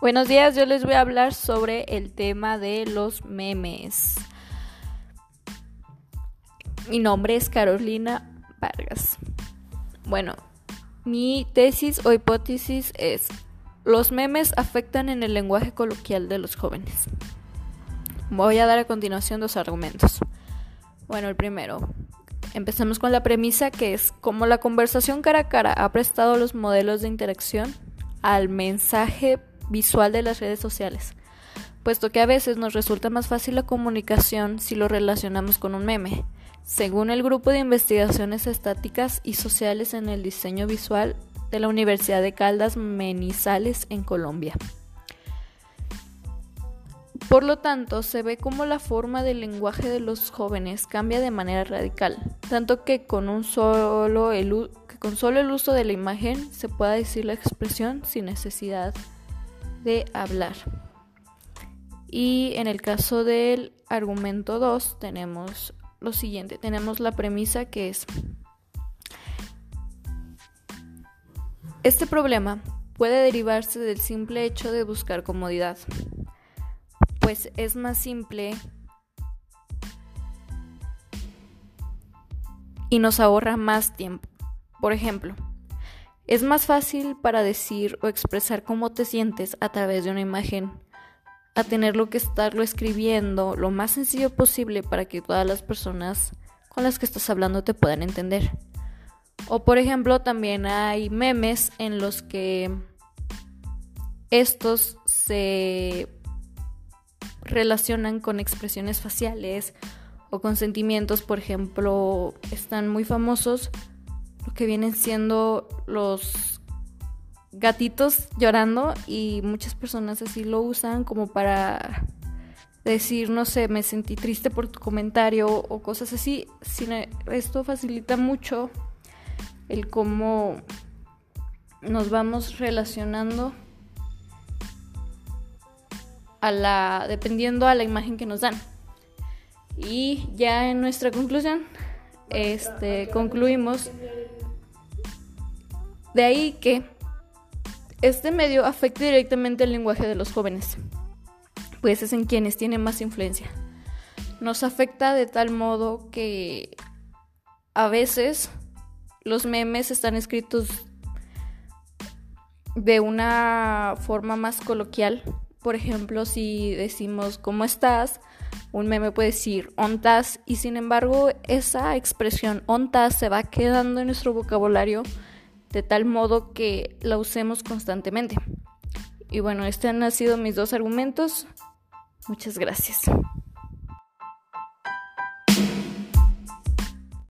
Buenos días, yo les voy a hablar sobre el tema de los memes. Mi nombre es Carolina Vargas. Bueno, mi tesis o hipótesis es, los memes afectan en el lenguaje coloquial de los jóvenes. Voy a dar a continuación dos argumentos. Bueno, el primero, empecemos con la premisa que es, como la conversación cara a cara ha prestado los modelos de interacción al mensaje visual de las redes sociales, puesto que a veces nos resulta más fácil la comunicación si lo relacionamos con un meme, según el grupo de investigaciones estáticas y sociales en el diseño visual de la Universidad de Caldas Menizales en Colombia. Por lo tanto, se ve como la forma del lenguaje de los jóvenes cambia de manera radical, tanto que con, un solo el, que con solo el uso de la imagen se pueda decir la expresión sin necesidad hablar. Y en el caso del argumento 2 tenemos lo siguiente, tenemos la premisa que es, este problema puede derivarse del simple hecho de buscar comodidad, pues es más simple y nos ahorra más tiempo. Por ejemplo, es más fácil para decir o expresar cómo te sientes a través de una imagen a tenerlo que estarlo escribiendo lo más sencillo posible para que todas las personas con las que estás hablando te puedan entender. O por ejemplo, también hay memes en los que estos se relacionan con expresiones faciales o con sentimientos, por ejemplo, están muy famosos que vienen siendo los gatitos llorando y muchas personas así lo usan como para decir, no sé, me sentí triste por tu comentario o cosas así. Esto facilita mucho el cómo nos vamos relacionando a la dependiendo a la imagen que nos dan. Y ya en nuestra conclusión este concluimos de ahí que este medio afecta directamente el lenguaje de los jóvenes, pues es en quienes tiene más influencia. Nos afecta de tal modo que a veces los memes están escritos de una forma más coloquial. Por ejemplo, si decimos ¿cómo estás? Un meme puede decir ontas y sin embargo esa expresión ontas se va quedando en nuestro vocabulario de tal modo que la usemos constantemente. Y bueno, estos han sido mis dos argumentos. Muchas gracias.